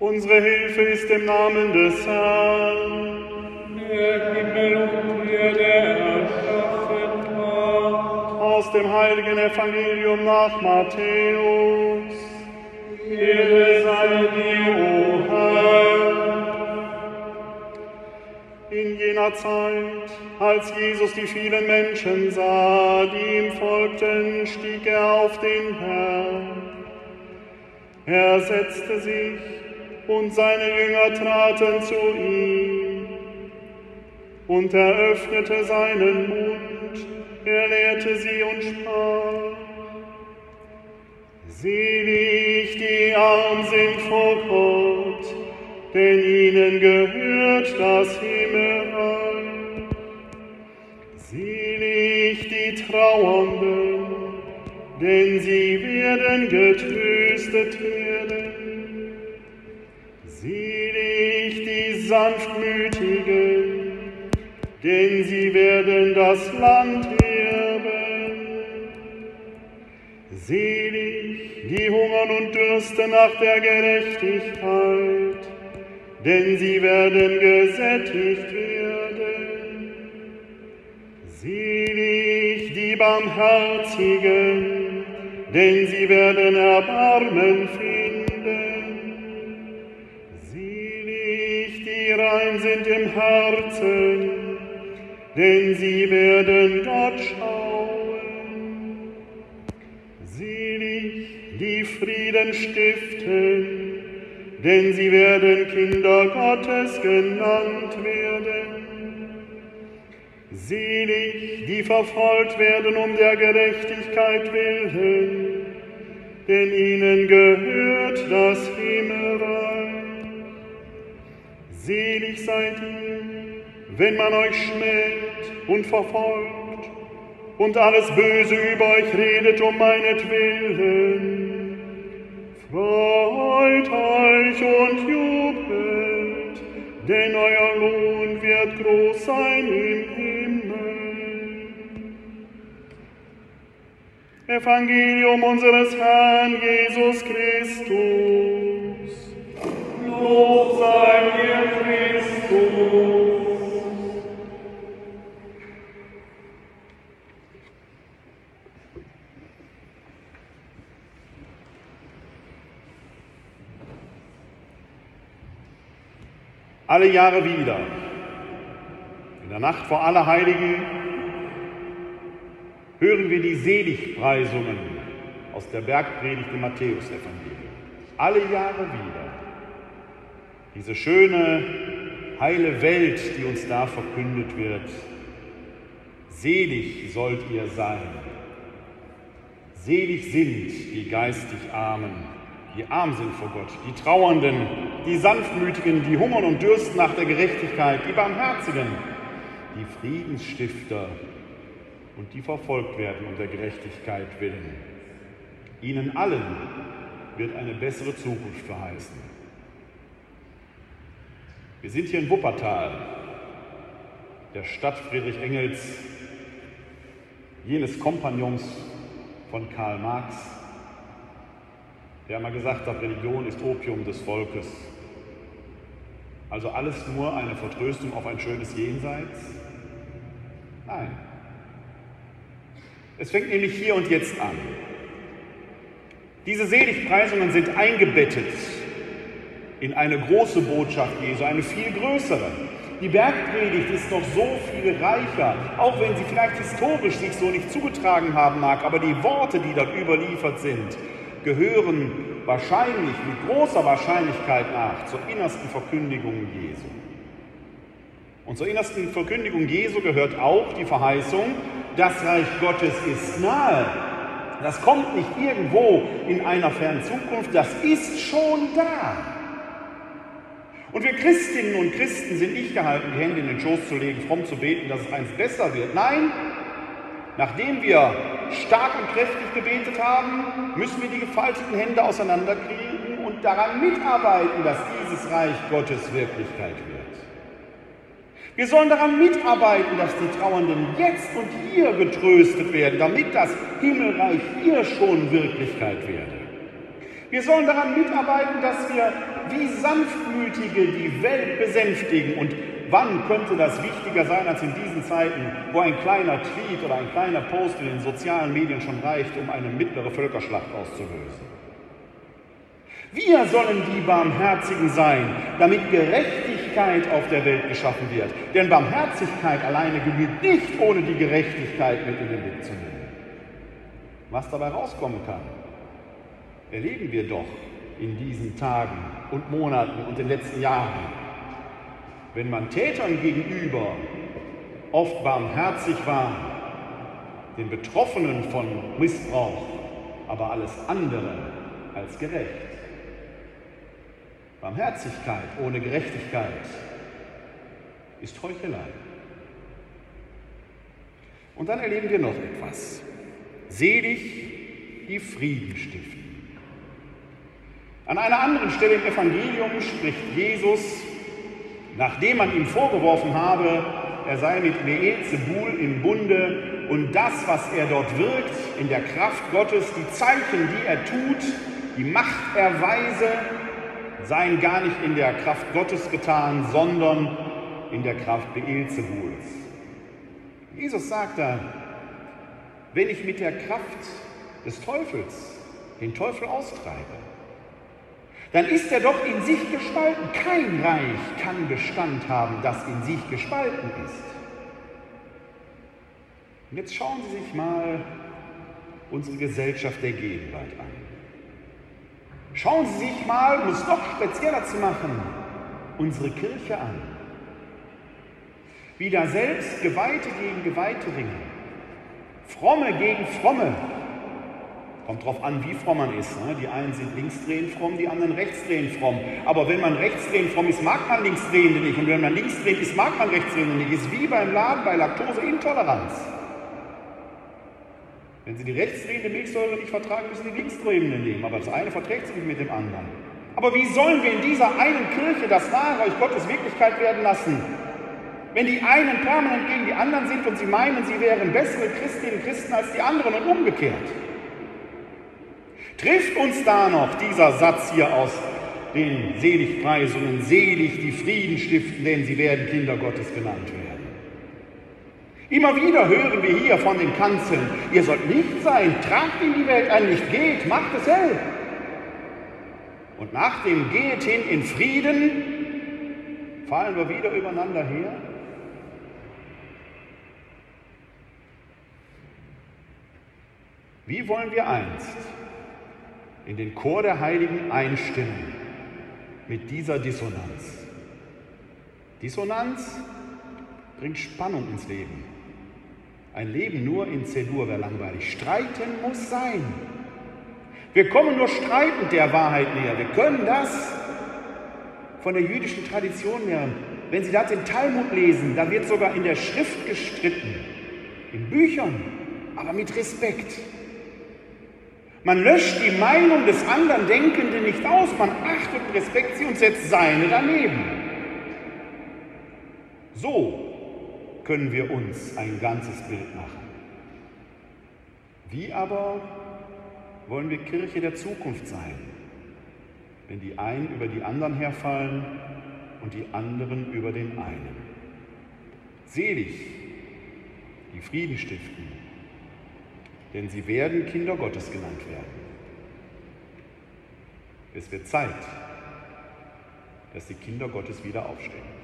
Unsere Hilfe ist im Namen des Herrn. Der Himmel und Erde erschaffen hat. Aus dem heiligen Evangelium nach Matthäus. Ehre sei dir, o Herr. In jener Zeit, als Jesus die vielen Menschen sah, die ihm folgten, stieg er auf den Berg. Er setzte sich und seine Jünger traten zu ihm. Und er öffnete seinen Mund, er lehrte sie und sprach, Selig, die arm sind vor Gott, denn ihnen gehört das Himmelreich. Selig die Trauernden, denn sie werden getröstet werden. Sanftmütigen, denn sie werden das Land erben. Selig die hungern und dürsten nach der Gerechtigkeit, denn sie werden gesättigt werden. Selig die Barmherzigen, denn sie werden Erbarmen finden. Herzen, denn sie werden Gott schauen. Selig die Frieden stiften, denn sie werden Kinder Gottes genannt werden. Selig, die verfolgt werden um der Gerechtigkeit willen, denn ihnen gehört das Himmelreich. Selig seid ihr, wenn man euch schmäht und verfolgt und alles Böse über euch redet um meinetwillen. Freut euch und jubelt, denn euer Lohn wird groß sein im Himmel. Evangelium unseres Herrn Jesus Christus. Lob sei. Alle Jahre wieder, in der Nacht vor Allerheiligen, hören wir die Seligpreisungen aus der Bergpredigt im Matthäusevangelium. Alle Jahre wieder. Diese schöne, heile Welt, die uns da verkündet wird. Selig sollt ihr sein. Selig sind die geistig Armen, die arm sind vor Gott, die Trauernden, die Sanftmütigen, die hungern und dürsten nach der Gerechtigkeit, die Barmherzigen, die Friedensstifter und die verfolgt werden um der Gerechtigkeit willen. Ihnen allen wird eine bessere Zukunft verheißen. Wir sind hier in Wuppertal, der Stadt Friedrich Engels, jenes Kompagnons von Karl Marx, der einmal gesagt hat, Religion ist Opium des Volkes. Also alles nur eine Vertröstung auf ein schönes Jenseits? Nein. Es fängt nämlich hier und jetzt an. Diese Seligpreisungen sind eingebettet in eine große Botschaft Jesu, eine viel größere. Die Bergpredigt ist noch so viel reicher, auch wenn sie vielleicht historisch sich so nicht zugetragen haben mag, aber die Worte, die dort überliefert sind, gehören wahrscheinlich mit großer Wahrscheinlichkeit nach zur innersten Verkündigung Jesu. Und zur innersten Verkündigung Jesu gehört auch die Verheißung, das Reich Gottes ist nahe. Das kommt nicht irgendwo in einer fernen Zukunft, das ist schon da. Und wir Christinnen und Christen sind nicht gehalten, die Hände in den Schoß zu legen, fromm zu beten, dass es eins besser wird. Nein, nachdem wir stark und kräftig gebetet haben, müssen wir die gefalteten Hände auseinanderkriegen und daran mitarbeiten, dass dieses Reich Gottes Wirklichkeit wird. Wir sollen daran mitarbeiten, dass die Trauernden jetzt und hier getröstet werden, damit das Himmelreich hier schon Wirklichkeit werde. Wir sollen daran mitarbeiten, dass wir wie sanftmütige die Welt besänftigen. Und wann könnte das wichtiger sein als in diesen Zeiten, wo ein kleiner Tweet oder ein kleiner Post in den sozialen Medien schon reicht, um eine mittlere Völkerschlacht auszulösen? Wir sollen die Barmherzigen sein, damit Gerechtigkeit auf der Welt geschaffen wird. Denn Barmherzigkeit alleine genügt nicht, ohne die Gerechtigkeit mit in den Blick zu nehmen. Was dabei rauskommen kann, erleben wir doch in diesen Tagen und Monaten und den letzten Jahren. Wenn man Tätern gegenüber oft barmherzig war, den Betroffenen von Missbrauch, aber alles andere als gerecht. Barmherzigkeit ohne Gerechtigkeit ist Heuchelei. Und dann erleben wir noch etwas. Selig die Frieden stiften. An einer anderen Stelle im Evangelium spricht Jesus, nachdem man ihm vorgeworfen habe, er sei mit Beelzebul im Bunde und das, was er dort wirkt, in der Kraft Gottes, die Zeichen, die er tut, die Machterweise, seien gar nicht in der Kraft Gottes getan, sondern in der Kraft Beelzebuls. Jesus sagt da, wenn ich mit der Kraft des Teufels den Teufel austreibe, dann ist er doch in sich gespalten. Kein Reich kann Bestand haben, das in sich gespalten ist. Und jetzt schauen Sie sich mal unsere Gesellschaft der Gegenwart an. Schauen Sie sich mal, um es noch spezieller zu machen, unsere Kirche an. Wie da selbst Geweihte gegen Geweihte ringen, Fromme gegen Fromme. Kommt drauf an, wie fromm man ist. Ne? Die einen sind linksdrehend fromm, die anderen rechtsdrehend fromm. Aber wenn man rechtsdrehend fromm ist, mag man linksdrehende nicht. Und wenn man linksdrehend ist, mag man rechtsdrehende nicht. Ist wie beim Laden bei Laktoseintoleranz. Wenn Sie die rechtsdrehende Milchsäure nicht vertragen, müssen Sie die linksdrehende nehmen. Aber das eine verträgt sich nicht mit dem anderen. Aber wie sollen wir in dieser einen Kirche das Nahereich Gottes Wirklichkeit werden lassen? Wenn die einen permanent gegen die anderen sind und sie meinen, sie wären bessere Christinnen und Christen als die anderen und umgekehrt. Trifft uns da noch dieser Satz hier aus den Seligpreisungen, selig die Frieden stiften, denn sie werden Kinder Gottes genannt werden. Immer wieder hören wir hier von den Kanzeln, ihr sollt Licht sein, tragt in die Welt ein Licht, geht, macht es hell. Und nach dem Geht hin in Frieden fallen wir wieder übereinander her. Wie wollen wir einst in den Chor der Heiligen einstimmen mit dieser Dissonanz? Dissonanz bringt Spannung ins Leben. Ein Leben nur in Zedur wäre langweilig. Streiten muss sein. Wir kommen nur streitend der Wahrheit näher. Wir können das von der jüdischen Tradition lernen. Wenn Sie da den Talmud lesen, da wird sogar in der Schrift gestritten, in Büchern, aber mit Respekt. Man löscht die Meinung des anderen Denkenden nicht aus, man achtet und respektiert sie und setzt seine daneben. So können wir uns ein ganzes Bild machen. Wie aber wollen wir Kirche der Zukunft sein, wenn die einen über die anderen herfallen und die anderen über den einen? Selig, die Frieden stiften, denn sie werden Kinder Gottes genannt werden. Es wird Zeit, dass die Kinder Gottes wieder aufstehen.